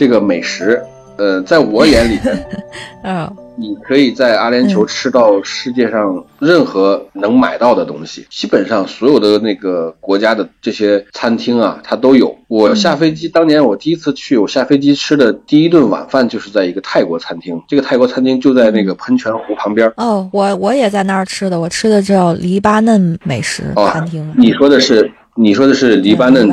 这个美食，呃，在我眼里面，嗯，你可以在阿联酋吃到世界上任何能买到的东西，基本上所有的那个国家的这些餐厅啊，它都有。我下飞机当年我第一次去，我下飞机吃的第一顿晚饭就是在一个泰国餐厅，这个泰国餐厅就在那个喷泉湖旁边。哦，我我也在那儿吃的，我吃的叫黎巴嫩美食餐厅。你说的是？你说的是黎巴嫩，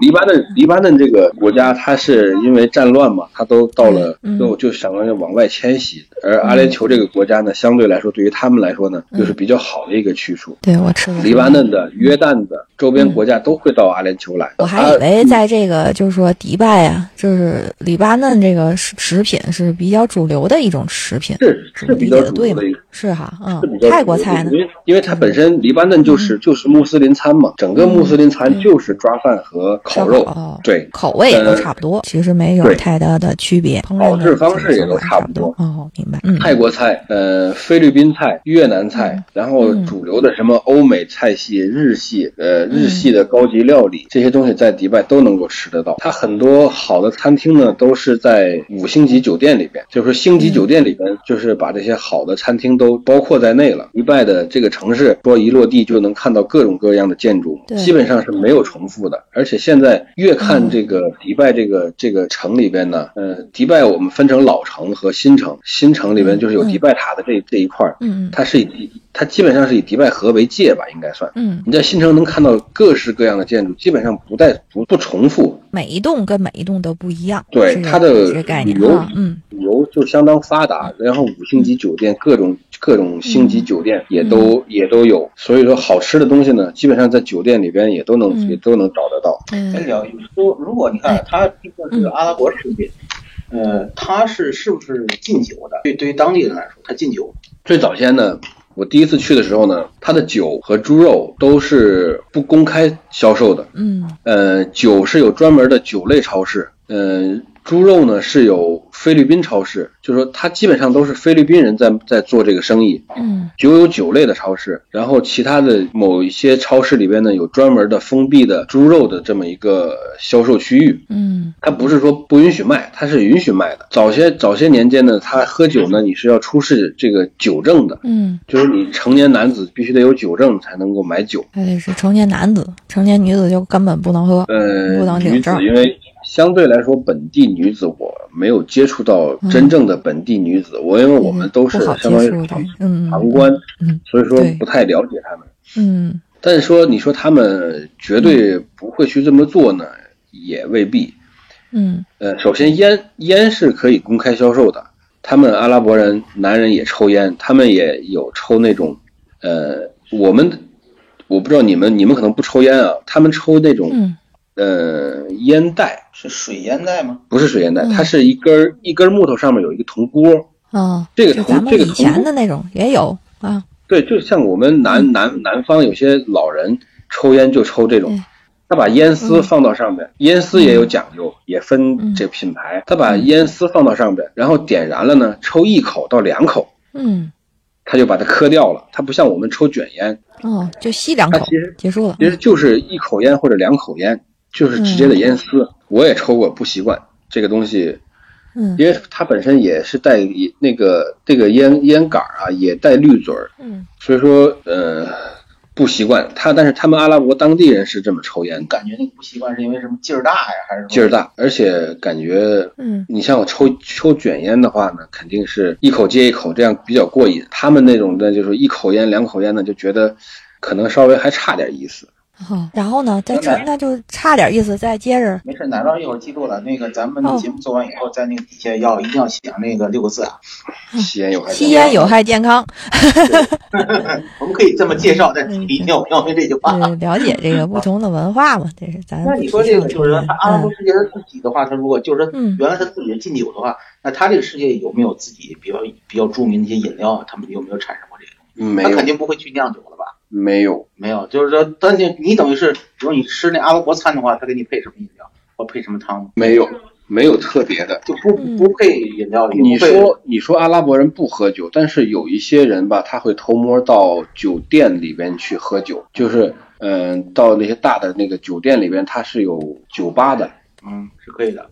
黎巴嫩，黎巴嫩这个国家，它是因为战乱嘛，它都到了，就就想着往外迁徙。而阿联酋这个国家呢，相对来说，对于他们来说呢，就是比较好的一个去处。对我吃的黎巴嫩的、约旦的周边国家都会到阿联酋来。我还以为在这个就是说迪拜啊，就是黎巴嫩这个食食品是比较主流的一种食品，是是比较主流的，是哈，嗯，泰国菜呢，因为因为它本身黎巴嫩就是就是穆斯林餐嘛，整个穆斯林。餐就是抓饭和烤肉，对，口味也都差不多，其实没有太大的区别，烹制方式也都差不多。哦，明白。泰国菜、呃，菲律宾菜、越南菜，然后主流的什么欧美菜系、日系，呃，日系的高级料理，这些东西在迪拜都能够吃得到。它很多好的餐厅呢，都是在五星级酒店里边，就是星级酒店里边，就是把这些好的餐厅都包括在内了。迪拜的这个城市，说一落地就能看到各种各样的建筑，基本上。是没有重复的，而且现在越看这个迪拜这个这个城里边呢，呃，迪拜我们分成老城和新城，新城里边就是有迪拜塔的这这一块儿，嗯，它是以它基本上是以迪拜河为界吧，应该算，嗯，你在新城能看到各式各样的建筑，基本上不带不不重复，每一栋跟每一栋都不一样，对它的旅游，嗯，旅游就相当发达，然后五星级酒店各种。各种星级酒店也都也都有，所以说好吃的东西呢，基本上在酒店里边也都能也都能找得到。哎，聊说，如果你看它毕竟是阿拉伯食品，呃，它是是不是禁酒的？对，对于当地人来说，它禁酒。最早先呢，我第一次去的时候呢，它的酒和猪肉都是不公开销售的。嗯，呃，酒是有专门的酒类超市。嗯。猪肉呢是有菲律宾超市，就是说它基本上都是菲律宾人在在做这个生意。嗯，酒有酒类的超市，然后其他的某一些超市里边呢有专门的封闭的猪肉的这么一个销售区域。嗯，它不是说不允许卖，它是允许卖的。早些早些年间呢，他喝酒呢你是要出示这个酒证的。嗯，就是你成年男子必须得有酒证才能够买酒。还得是成年男子，成年女子就根本不能喝。呃，不能因为。相对来说，本地女子我没有接触到真正的本地女子，我因为我们都是相当于旁旁观，所以说不太了解他们。嗯，但是说你说他们绝对不会去这么做呢，也未必。嗯，呃，首先烟烟是可以公开销售的，他们阿拉伯人男人也抽烟，他们也有抽那种，呃，我们我不知道你们你们可能不抽烟啊，他们抽那种。呃，烟袋是水烟袋吗？不是水烟袋，它是一根一根木头上面有一个铜锅。啊，这个铜这个铜以前的那种也有啊。对，就像我们南南南方有些老人抽烟就抽这种，他把烟丝放到上面，烟丝也有讲究，也分这品牌。他把烟丝放到上面，然后点燃了呢，抽一口到两口，嗯，他就把它磕掉了。他不像我们抽卷烟，哦，就吸两口，其实结束了。其实就是一口烟或者两口烟。就是直接的烟丝，我也抽过，不习惯这个东西，嗯，因为它本身也是带那个这个烟烟杆啊，也带滤嘴儿，嗯，所以说呃不习惯。他但是他们阿拉伯当地人是这么抽烟，感觉那个不习惯是因为什么劲儿大呀，还是劲儿大？而且感觉，嗯，你像我抽抽卷烟的话呢，肯定是一口接一口，这样比较过瘾。他们那种的就是一口烟两口烟呢，就觉得可能稍微还差点意思。哦，然后呢，再明白那就差点意思，再接着没事，奶酪一会儿记住了。那个咱们的节目做完以后，在那个底下要一定要写上那个六个字啊。吸烟有害。吸烟有害健康，我们可以这么介绍，但是一定要要明这句话。呃，了解这个不同的文化嘛，这是咱。那你说这个就是说，他阿拉伯嗯世界他自己的话，他如果就是说嗯原来他自己的禁酒的话，那他这个世界有没有自己比较比较著名的一些饮料啊？他们有没有产生过这个东西？没他肯，定不会去酿酒了吧？没有，没有，就是说，但你你等于是，比如你吃那阿拉伯餐的话，他给你配什么饮料？或配什么汤，没有，没有特别的。就不嗯。不配饮料里。你说你说阿拉伯人不喝酒，但是有一些人吧，他会偷摸到酒店里边去喝酒，就是嗯、到那些大的那个酒店里边，它是有酒吧的，嗯是可以的，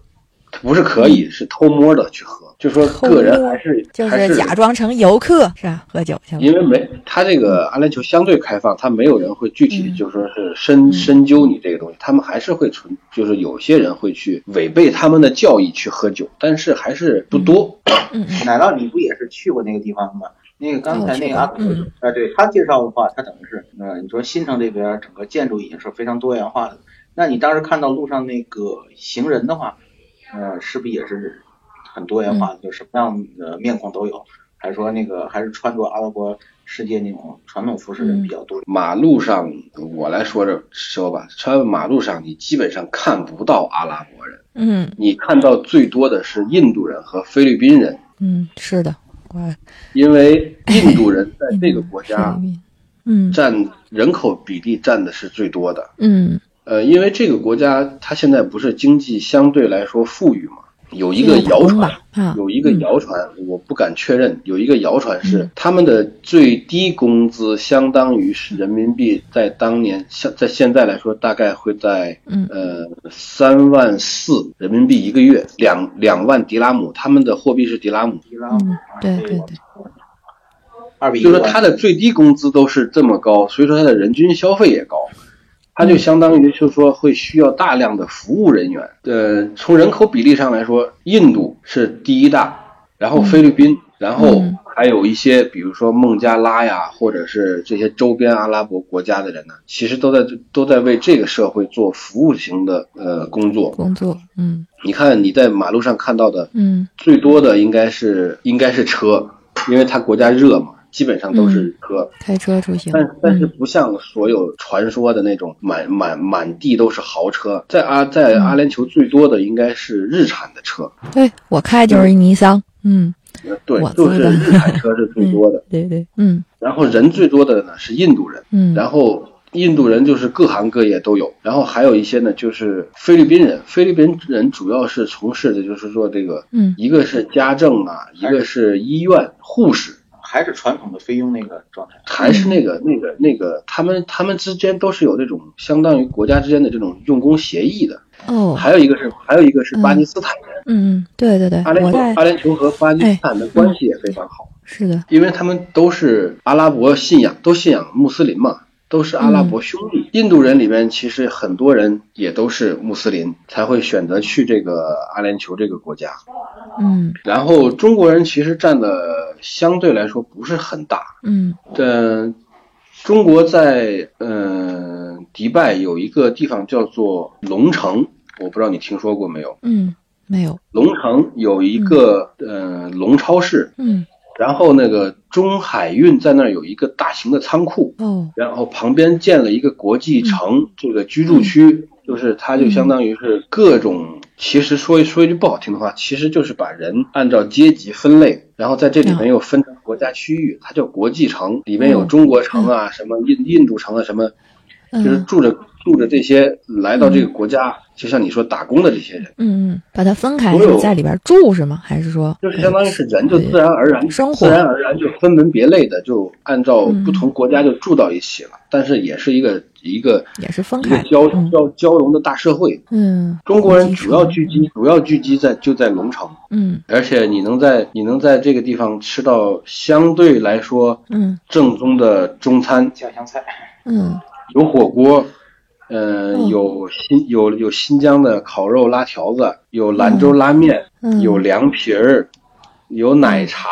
它不是可以，是偷摸的去喝，就说个人还是就是假装成游客是吧？喝酒去了。因为没他这个阿联酋相对开放，他没有人会具体嗯就说是深深究你这个东西，他们还是会存，就是有些人会去违背他们的教义去喝酒，但是还是不多。嗯嗯奶酪，你不也是去过那个地方吗？那个刚才那个阿哦去过嗯啊，对他介绍的话，他等于是，呃，你说新城这边整个建筑已经是非常多元化的。那你当时看到路上那个行人的话，呃，是不是也是很多元化的？就什么样的面孔都有，还是说那个还是穿着阿拉伯世界那种传统服饰的人比较多？马路上，我来说这说吧，穿马路上你基本上看不到阿拉伯人，嗯。你看到最多的是印度人和菲律宾人，嗯，是的，因为印度人在 这个国家嗯。占人口比例占的是最多的。嗯呃，因为这个国家它现在不是经济相对来说富裕嘛，有一个谣传有一个谣传，我不敢确认，有一个谣传是嗯。他们的最低工资相当于是人民币在当年像在现在来说大概会在嗯。呃三万四人民币一个月，两两万迪拉姆，他们的货币是迪拉姆，迪拉姆对对对，二比一就是说他的最低工资都是这么高，所以说他的人均消费也高，他就相当于就是说会需要大量的服务人员。呃，从人口比例上来说，印度是第一大，然后菲律宾，然后嗯还有一些比如说孟加拉呀，或者是这些周边阿拉伯国家的人呢，其实都在都在为这个社会做服务型的呃工作。工作嗯你看你在马路上看到的嗯最多的应该是应该是车，因为它国家热嘛，基本上都是车。开车出行，但但是嗯。不像所有传说的那种满满满地都是豪车，在阿在阿联酋最多的应该是日产的车，对我开就是一尼桑，嗯。呃对，就是日产车是最多的。对对。嗯。然后人最多的呢是印度人，嗯，然后印度人就是各行各业都有，然后还有一些呢就是菲律宾人，菲律宾人主要是从事的就是说这个，嗯。一个是家政啊，一个是医院护士，还是传统的菲佣那个状态。还是那个那个那个，他们他们之间都是有这种相当于国家之间的这种用工协议的。哦还有一个是还有一个是巴基斯坦人，嗯嗯对对对，阿联酋阿联酋和巴基斯坦的关系也非常好，是的因为他们都是阿拉伯信仰，都信仰穆斯林嘛。都是阿拉伯兄弟，印度人里面其实很多人也都是穆斯林，才会选择去这个阿联酋这个国家。嗯然后中国人其实占的相对来说不是很大，嗯呃，中国在呃迪拜有一个地方叫做龙城，我不知道你听说过没有？嗯没有龙城有一个呃龙超市，嗯然后那个中海运在那儿有一个大型的仓库，哦然后旁边建了一个国际城，这个居住区，就是它就相当于是各种。其实说一说一句不好听的话，其实就是把人按照阶级分类，然后在这里面又分成国家区域，它叫国际城，里面有中国城啊，什么印印度城啊，什么，就是嗯住着住着这些来到这个国家，就像你说打工的这些人，嗯嗯，把它分开所有在里边住是吗？还是说就是相当于是人就自然而然生活自然而然就分门别类的就按照嗯。不同国家就住到一起了，但是也是一个一个也是分一个开？交嗯。交交融的大社会。嗯。中国人主要聚集主要聚集在就在龙城，嗯。而且你能在你能在这个地方吃到相对来说嗯。正宗的中餐，家乡菜，嗯有火锅，呃，嗯。有新有有新疆的烤肉拉条子，有兰州拉面，嗯。有凉皮儿，有奶茶，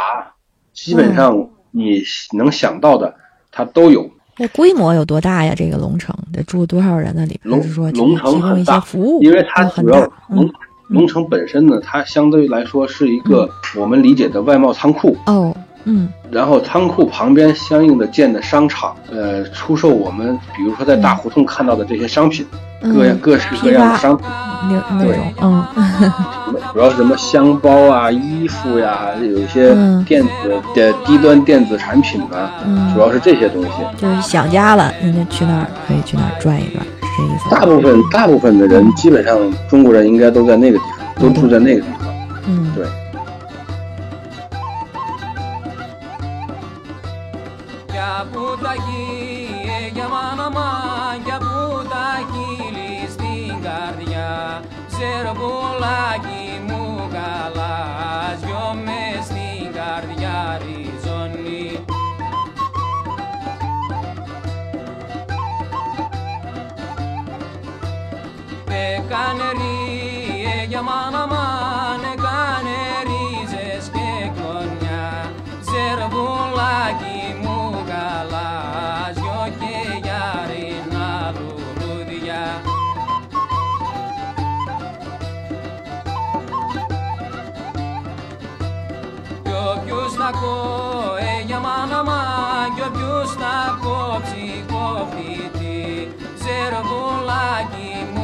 基本上你能想到的它都有。那规模有多大呀？这个龙城得住多少人呢？里边龙是说提龙城很大服务，因为它主要龙嗯。龙城本身呢，它相对来说是一个我们理解的外贸仓库，哦，嗯。然后仓库旁边相应的建的商场，呃，出售我们比如说在大胡同看到的这些商品，各样嗯，各式各样的商品，那那对。种嗯主要是什么箱包啊、衣服呀，有一些嗯。电子的低端电子产品啊，嗯，主要是这些东西。就是想家了，人家去那儿可以去那儿转一转，是这意思？大部分大部分的人，基本上中国人应该都在那个地方，都住在那个地方。Για πουτακι, για μάνα τα πουτακι στην καρδιά. Ξέρω Σερβουλάκι μου καλά, δυο μες στην καρδιά ριζώνει. Πεκάνε για μάνα Κι όποιος να κόψει κόφτει τη Ζερβουλάκι μου